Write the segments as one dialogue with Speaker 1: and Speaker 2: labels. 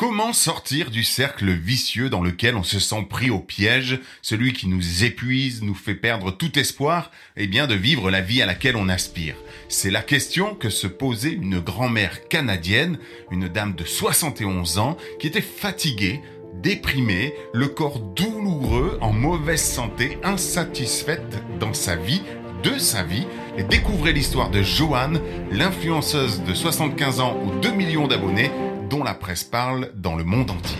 Speaker 1: Comment sortir du cercle vicieux dans lequel on se sent pris au piège, celui qui nous épuise, nous fait perdre tout espoir, et bien de vivre la vie à laquelle on aspire? C'est la question que se posait une grand-mère canadienne, une dame de 71 ans, qui était fatiguée, déprimée, le corps douloureux, en mauvaise santé, insatisfaite dans sa vie, de sa vie, et découvrez l'histoire de Joanne, l'influenceuse de 75 ans ou 2 millions d'abonnés, dont la presse parle dans le monde entier.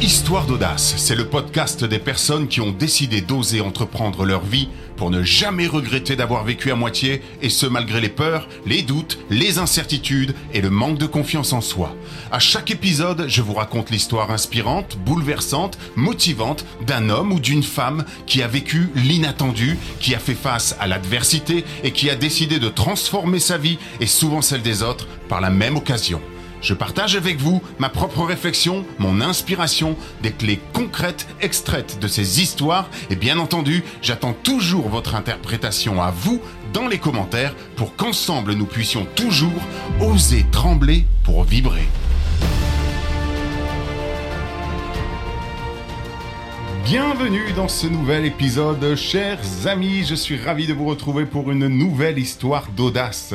Speaker 1: Histoire d'audace, c'est le podcast des personnes qui ont décidé d'oser entreprendre leur vie pour ne jamais regretter d'avoir vécu à moitié, et ce malgré les peurs, les doutes, les incertitudes et le manque de confiance en soi. À chaque épisode, je vous raconte l'histoire inspirante, bouleversante, motivante d'un homme ou d'une femme qui a vécu l'inattendu, qui a fait face à l'adversité et qui a décidé de transformer sa vie et souvent celle des autres par la même occasion. Je partage avec vous ma propre réflexion, mon inspiration, des clés concrètes extraites de ces histoires et bien entendu, j'attends toujours votre interprétation à vous dans les commentaires pour qu'ensemble nous puissions toujours oser trembler pour vibrer. Bienvenue dans ce nouvel épisode, chers amis. Je suis ravi de vous retrouver pour une nouvelle histoire d'audace.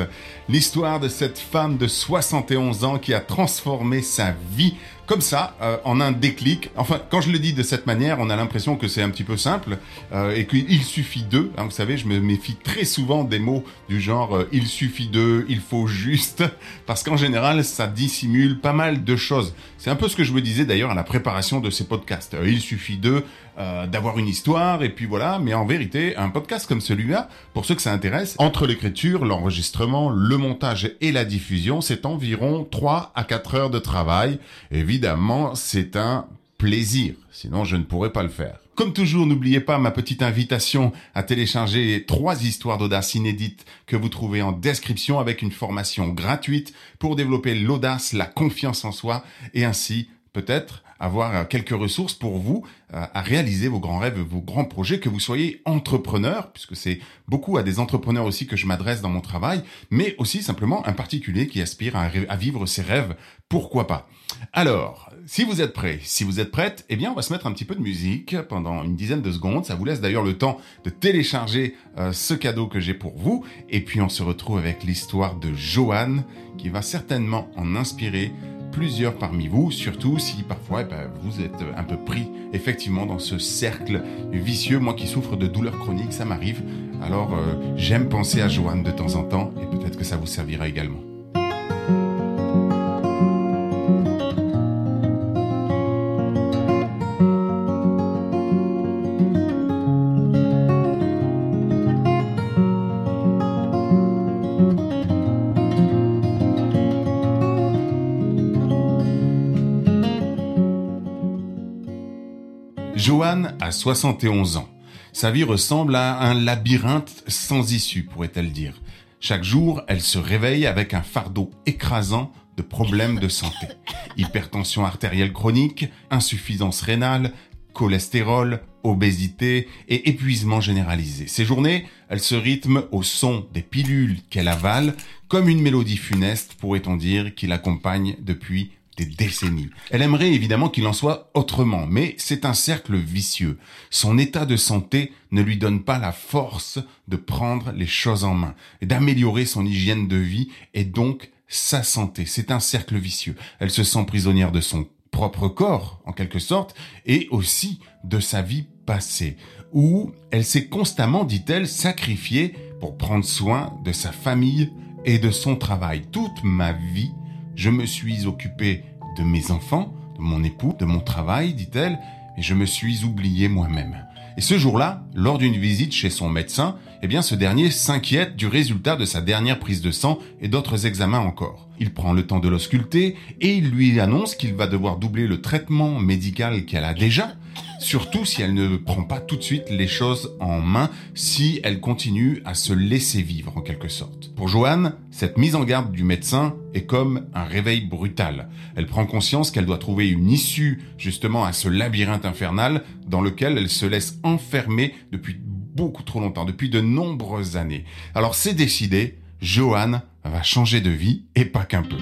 Speaker 1: L'histoire de cette femme de 71 ans qui a transformé sa vie comme ça, euh, en un déclic. Enfin, quand je le dis de cette manière, on a l'impression que c'est un petit peu simple euh, et qu'il suffit d'eux. Hein, vous savez, je me méfie très souvent des mots du genre euh, il suffit d'eux, il faut juste, parce qu'en général, ça dissimule pas mal de choses. C'est un peu ce que je me disais d'ailleurs à la préparation de ces podcasts. Euh, il suffit d'eux d'avoir une histoire et puis voilà. Mais en vérité, un podcast comme celui-là, pour ceux que ça intéresse, entre l'écriture, l'enregistrement, le montage et la diffusion, c'est environ 3 à 4 heures de travail. Évidemment, c'est un plaisir. Sinon, je ne pourrais pas le faire. Comme toujours, n'oubliez pas ma petite invitation à télécharger trois histoires d'audace inédites que vous trouvez en description avec une formation gratuite pour développer l'audace, la confiance en soi et ainsi peut-être avoir quelques ressources pour vous euh, à réaliser vos grands rêves, vos grands projets, que vous soyez entrepreneur, puisque c'est beaucoup à des entrepreneurs aussi que je m'adresse dans mon travail, mais aussi simplement un particulier qui aspire à, vivre ses rêves, pourquoi pas? Alors, si vous êtes prêts, si vous êtes prête, eh bien, on va se mettre un petit peu de musique pendant une dizaine de secondes. Ça vous laisse d'ailleurs le temps de télécharger euh, ce cadeau que j'ai pour vous. Et puis, on se retrouve avec l'histoire de Joanne, qui va certainement en inspirer plusieurs parmi vous, surtout si parfois eh ben, vous êtes un peu pris effectivement dans ce cercle vicieux. Moi qui souffre de douleurs chroniques, ça m'arrive. Alors, euh, j'aime penser à Joanne de temps en temps et peut-être que ça vous servira également. A 71 ans. Sa vie ressemble à un labyrinthe sans issue, pourrait-elle dire. Chaque jour, elle se réveille avec un fardeau écrasant de problèmes de santé. Hypertension artérielle chronique, insuffisance rénale, cholestérol, obésité et épuisement généralisé. Ces journées, elles se rythment au son des pilules qu'elle avale, comme une mélodie funeste, pourrait-on dire, qui l'accompagne depuis des décennies. Elle aimerait évidemment qu'il en soit autrement, mais c'est un cercle vicieux. Son état de santé ne lui donne pas la force de prendre les choses en main d'améliorer son hygiène de vie et donc sa santé. C'est un cercle vicieux. Elle se sent prisonnière de son propre corps, en quelque sorte, et aussi de sa vie passée, où elle s'est constamment, dit-elle, sacrifiée pour prendre soin de sa famille et de son travail. Toute ma vie, je me suis occupé de mes enfants, de mon époux, de mon travail, dit-elle, et je me suis oublié moi-même. Et ce jour-là, lors d'une visite chez son médecin, eh bien ce dernier s'inquiète du résultat de sa dernière prise de sang et d'autres examens encore. Il prend le temps de l'ausculter et il lui annonce qu'il va devoir doubler le traitement médical qu'elle a déjà surtout si elle ne prend pas tout de suite les choses en main, si elle continue à se laisser vivre en quelque sorte. Pour Joanne, cette mise en garde du médecin est comme un réveil brutal. Elle prend conscience qu'elle doit trouver une issue justement à ce labyrinthe infernal dans lequel elle se laisse enfermer depuis beaucoup trop longtemps, depuis de nombreuses années. Alors c'est décidé, Joanne va changer de vie et pas qu'un peu.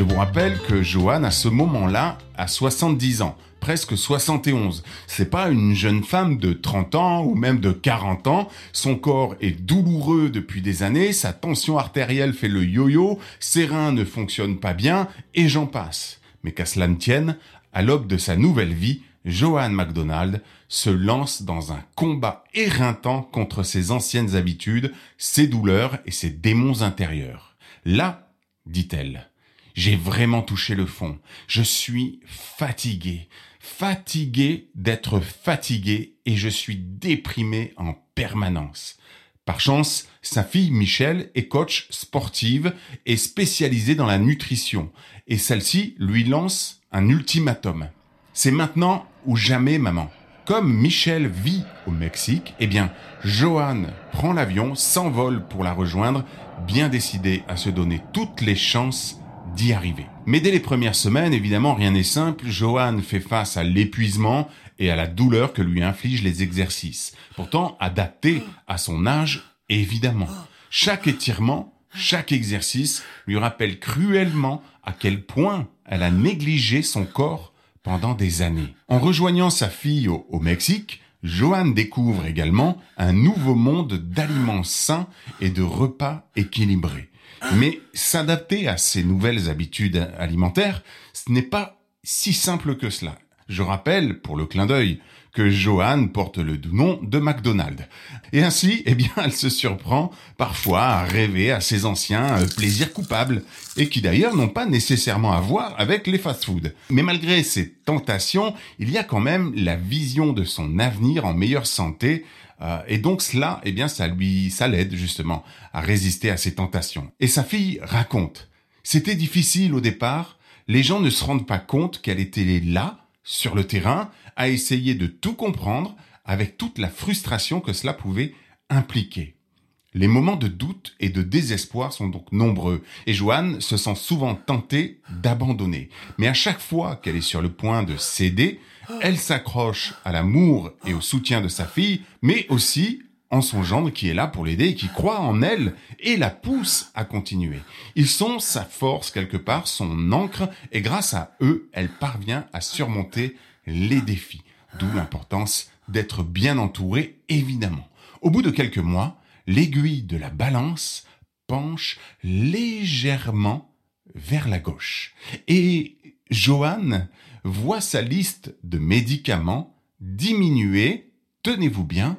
Speaker 1: Je vous rappelle que Joanne, à ce moment-là, a 70 ans, presque 71. C'est pas une jeune femme de 30 ans ou même de 40 ans. Son corps est douloureux depuis des années, sa tension artérielle fait le yo-yo, ses reins ne fonctionnent pas bien, et j'en passe. Mais qu'à cela ne tienne, à l'aube de sa nouvelle vie, Joanne MacDonald se lance dans un combat éreintant contre ses anciennes habitudes, ses douleurs et ses démons intérieurs. Là, dit-elle, j'ai vraiment touché le fond. Je suis fatigué, fatigué d'être fatigué et je suis déprimé en permanence. Par chance, sa fille Michelle est coach sportive et spécialisée dans la nutrition et celle-ci lui lance un ultimatum. C'est maintenant ou jamais, maman. Comme Michel vit au Mexique, eh bien, Johan prend l'avion, s'envole pour la rejoindre, bien décidé à se donner toutes les chances d'y arriver. Mais dès les premières semaines, évidemment, rien n'est simple. Johan fait face à l'épuisement et à la douleur que lui infligent les exercices. Pourtant, adapté à son âge, évidemment. Chaque étirement, chaque exercice lui rappelle cruellement à quel point elle a négligé son corps pendant des années. En rejoignant sa fille au, Mexique, Johan découvre également un nouveau monde d'aliments sains et de repas équilibrés. Mais s'adapter à ces nouvelles habitudes alimentaires, ce n'est pas si simple que cela. Je rappelle, pour le clin d'œil, que Johan porte le doux nom de McDonald. Et ainsi, eh bien, elle se surprend parfois à rêver à ses anciens euh, plaisirs coupables, et qui d'ailleurs n'ont pas nécessairement à voir avec les fast-foods. Mais malgré ces tentations, il y a quand même la vision de son avenir en meilleure santé, euh, et donc cela, eh bien, ça lui, ça l'aide justement à résister à ces tentations. Et sa fille raconte. C'était difficile au départ. Les gens ne se rendent pas compte qu'elle était là, sur le terrain, à essayer de tout comprendre avec toute la frustration que cela pouvait impliquer. Les moments de doute et de désespoir sont donc nombreux, et Joanne se sent souvent tentée d'abandonner. Mais à chaque fois qu'elle est sur le point de céder, elle s'accroche à l'amour et au soutien de sa fille, mais aussi en son gendre qui est là pour l'aider et qui croit en elle et la pousse à continuer. Ils sont sa force quelque part, son encre, et grâce à eux, elle parvient à surmonter les défis. D'où l'importance d'être bien entourée, évidemment. Au bout de quelques mois, l'aiguille de la balance penche légèrement vers la gauche. Et Johan voit sa liste de médicaments diminuer, tenez-vous bien,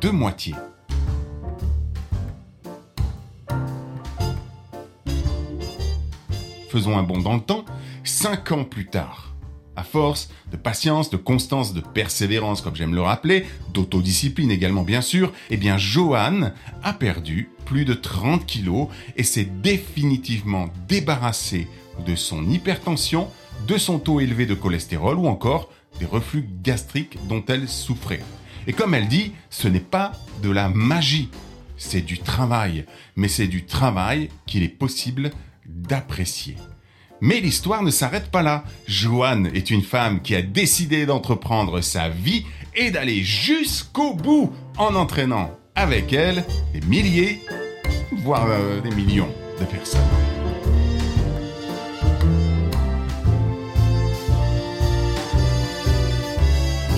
Speaker 1: de moitié. Faisons un bond dans le temps, cinq ans plus tard. À force de patience, de constance, de persévérance, comme j'aime le rappeler, d'autodiscipline également bien sûr, eh bien Johan a perdu plus de 30 kilos et s'est définitivement débarrassé de son hypertension, de son taux élevé de cholestérol ou encore des reflux gastriques dont elle souffrait. Et comme elle dit, ce n'est pas de la magie, c'est du travail, mais c'est du travail qu'il est possible d'apprécier. Mais l'histoire ne s'arrête pas là. Joanne est une femme qui a décidé d'entreprendre sa vie et d'aller jusqu'au bout en entraînant avec elle des milliers, voire euh, des millions de personnes.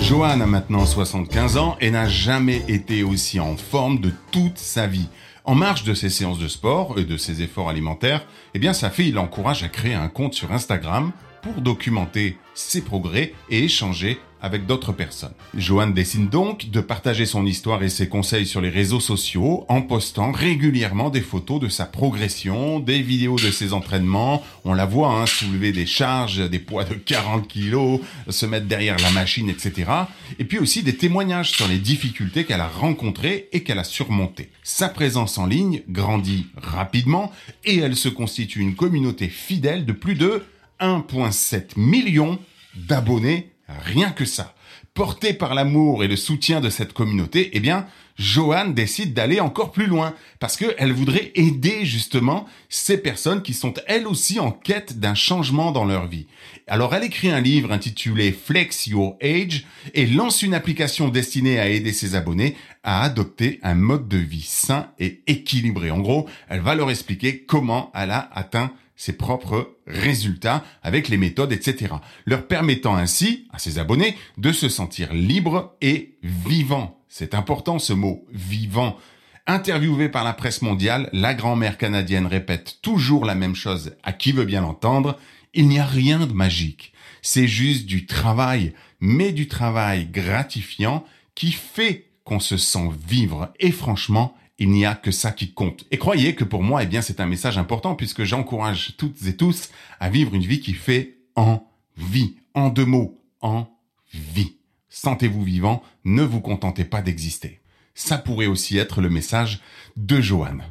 Speaker 1: Joanne a maintenant 75 ans et n'a jamais été aussi en forme de toute sa vie. En marge de ses séances de sport et de ses efforts alimentaires, eh bien sa fille l'encourage à créer un compte sur Instagram pour documenter ses progrès et échanger avec d'autres personnes. Joanne décide donc de partager son histoire et ses conseils sur les réseaux sociaux en postant régulièrement des photos de sa progression, des vidéos de ses entraînements. On la voit hein, soulever des charges, des poids de 40 kilos, se mettre derrière la machine, etc. Et puis aussi des témoignages sur les difficultés qu'elle a rencontrées et qu'elle a surmontées. Sa présence en ligne grandit rapidement et elle se constitue une communauté fidèle de plus de 1,7 million d'abonnés Rien que ça. Porté par l'amour et le soutien de cette communauté, eh bien, Joanne décide d'aller encore plus loin parce qu'elle voudrait aider justement ces personnes qui sont elles aussi en quête d'un changement dans leur vie. Alors elle écrit un livre intitulé Flex Your Age et lance une application destinée à aider ses abonnés à adopter un mode de vie sain et équilibré. En gros, elle va leur expliquer comment elle a atteint ses propres résultats avec les méthodes, etc. Leur permettant ainsi à ses abonnés de se sentir libres et vivants. C'est important ce mot vivant. Interviewée par la presse mondiale, la grand-mère canadienne répète toujours la même chose à qui veut bien l'entendre. Il n'y a rien de magique. C'est juste du travail, mais du travail gratifiant qui fait qu'on se sent vivre. Et franchement, il n'y a que ça qui compte. Et croyez que pour moi, eh bien, c'est un message important puisque j'encourage toutes et tous à vivre une vie qui fait en vie. En deux mots, en vie. Sentez-vous vivant, ne vous contentez pas d'exister. Ça pourrait aussi être le message de Joanne.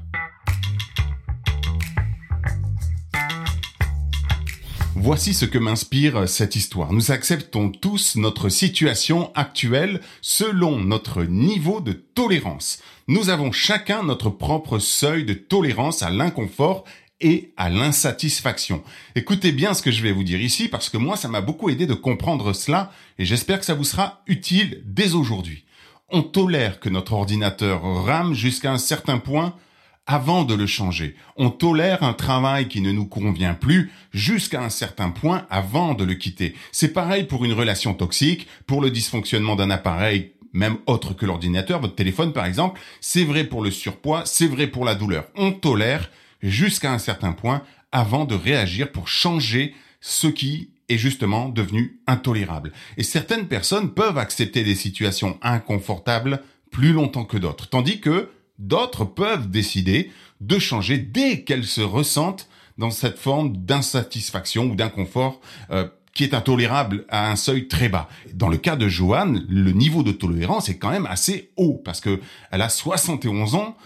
Speaker 1: Voici ce que m'inspire cette histoire. Nous acceptons tous notre situation actuelle selon notre niveau de tolérance. Nous avons chacun notre propre seuil de tolérance à l'inconfort et à l'insatisfaction. Écoutez bien ce que je vais vous dire ici parce que moi ça m'a beaucoup aidé de comprendre cela et j'espère que ça vous sera utile dès aujourd'hui. On tolère que notre ordinateur rame jusqu'à un certain point avant de le changer. On tolère un travail qui ne nous convient plus jusqu'à un certain point avant de le quitter. C'est pareil pour une relation toxique, pour le dysfonctionnement d'un appareil même autre que l'ordinateur, votre téléphone par exemple. C'est vrai pour le surpoids, c'est vrai pour la douleur. On tolère jusqu'à un certain point avant de réagir pour changer ce qui est justement devenu intolérable. Et certaines personnes peuvent accepter des situations inconfortables plus longtemps que d'autres, tandis que D'autres peuvent décider de changer dès qu'elles se ressentent dans cette forme d'insatisfaction ou d'inconfort euh, qui est intolérable à un seuil très bas. Dans le cas de Joanne, le niveau de tolérance est quand même assez haut parce que elle a 71 ans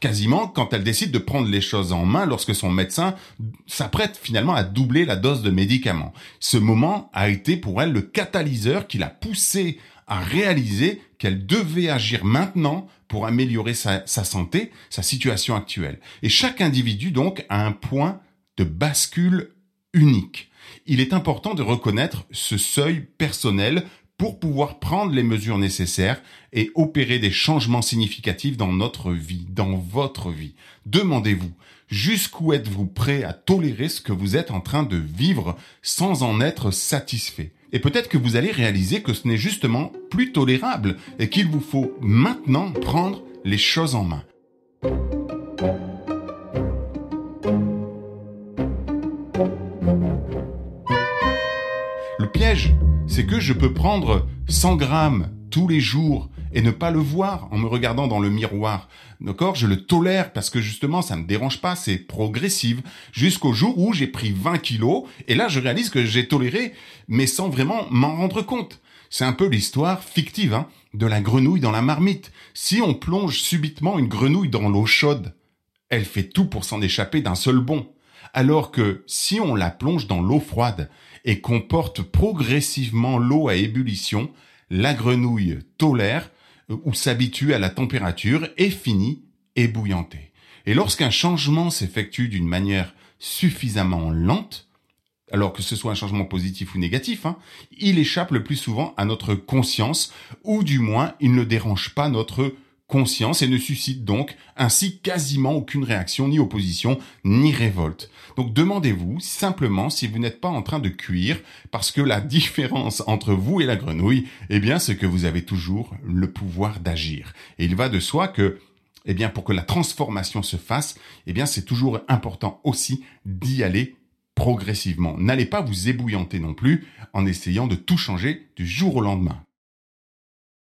Speaker 1: quasiment quand elle décide de prendre les choses en main lorsque son médecin s'apprête finalement à doubler la dose de médicaments. Ce moment a été pour elle le catalyseur qui l'a poussée à réaliser qu'elle devait agir maintenant pour améliorer sa, santé, sa situation actuelle. Et chaque individu, donc, a un point de bascule unique. Il est important de reconnaître ce seuil personnel pour pouvoir prendre les mesures nécessaires et opérer des changements significatifs dans notre vie, dans votre vie. Demandez-vous, jusqu'où êtes-vous prêt à tolérer ce que vous êtes en train de vivre sans en être satisfait? Et peut-être que vous allez réaliser que ce n'est justement plus tolérable et qu'il vous faut maintenant prendre les choses en main. Le piège, c'est que je peux prendre 100 grammes tous les jours et ne pas le voir en me regardant dans le miroir. D'accord? Je le tolère parce que justement ça me dérange pas, c'est progressive jusqu'au jour où j'ai pris 20 kilos et là je réalise que j'ai toléré mais sans vraiment m'en rendre compte. C'est un peu l'histoire fictive hein, de la grenouille dans la marmite. Si on plonge subitement une grenouille dans l'eau chaude, elle fait tout pour s'en échapper d'un seul bond. Alors que si on la plonge dans l'eau froide et qu'on porte progressivement l'eau à ébullition, la grenouille tolère ou s'habitue à la température et finit ébouillanté. Et lorsqu'un changement s'effectue d'une manière suffisamment lente, alors que ce soit un changement positif ou négatif, hein, il échappe le plus souvent à notre conscience, ou du moins il ne dérange pas notre conscience et ne suscite donc ainsi quasiment aucune réaction, ni opposition, ni révolte. Donc demandez-vous simplement si vous n'êtes pas en train de cuire, parce que la différence entre vous et la grenouille, eh bien, c'est que vous avez toujours le pouvoir d'agir. Et il va de soi que eh bien, pour que la transformation se fasse, eh bien, c'est toujours important aussi d'y aller progressivement. N'allez pas vous ébouillanter non plus en essayant de tout changer du jour au lendemain.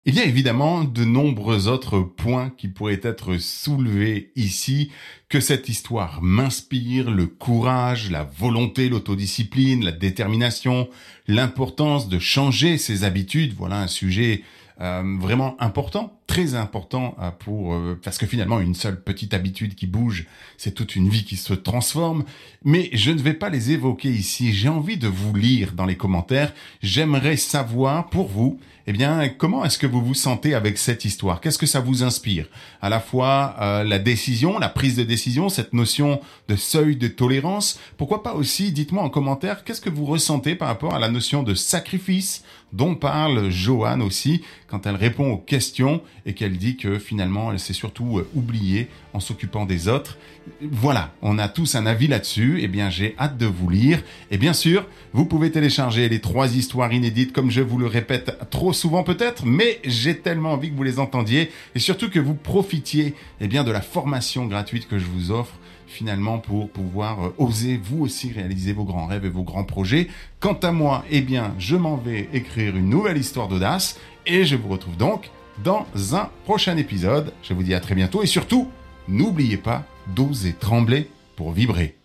Speaker 1: Il y a évidemment de nombreux autres points qui pourraient être soulevés ici, que cette histoire m'inspire, le courage, la volonté, l'autodiscipline, la détermination, l'importance de changer ses habitudes, voilà un sujet euh, vraiment important, très important euh, pour euh, parce que finalement une seule petite habitude qui bouge, c'est toute une vie qui se transforme. Mais je ne vais pas les évoquer ici. J'ai envie de vous lire dans les commentaires. J'aimerais savoir pour vous, eh bien, comment est-ce que vous vous sentez avec cette histoire? Qu'est-ce que ça vous inspire? À la fois la décision, la prise de décision, cette notion de seuil de tolérance. Pourquoi pas aussi, dites-moi en commentaire, qu'est-ce que vous ressentez par rapport à la notion de sacrifice dont parle Joanne aussi quand elle répond aux questions et qu'elle dit que finalement elle s'est surtout euh, oubliée en s'occupant des autres. Voilà, on a tous un avis là-dessus. Eh bien, j'ai hâte de vous lire. Et bien sûr, vous pouvez télécharger les trois histoires inédites, comme je vous le répète trop souvent peut-être, mais j'ai tellement envie que vous les entendiez et surtout que vous profitiez, eh bien, de la formation gratuite que je vous offre finalement pour pouvoir euh, oser vous aussi réaliser vos grands rêves et vos grands projets. Quant à moi, eh bien, je m'en vais écrire une nouvelle histoire d'audace et je vous retrouve donc dans un prochain épisode. Je vous dis à très bientôt et surtout, n'oubliez pas d'oser trembler pour vibrer.